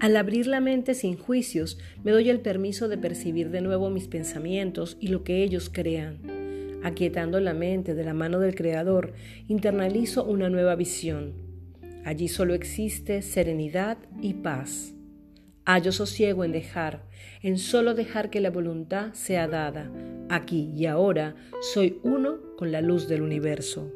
Al abrir la mente sin juicios, me doy el permiso de percibir de nuevo mis pensamientos y lo que ellos crean. Aquietando la mente de la mano del Creador, internalizo una nueva visión. Allí solo existe serenidad y paz. Hallo sosiego en dejar, en solo dejar que la voluntad sea dada. Aquí y ahora soy uno con la luz del universo.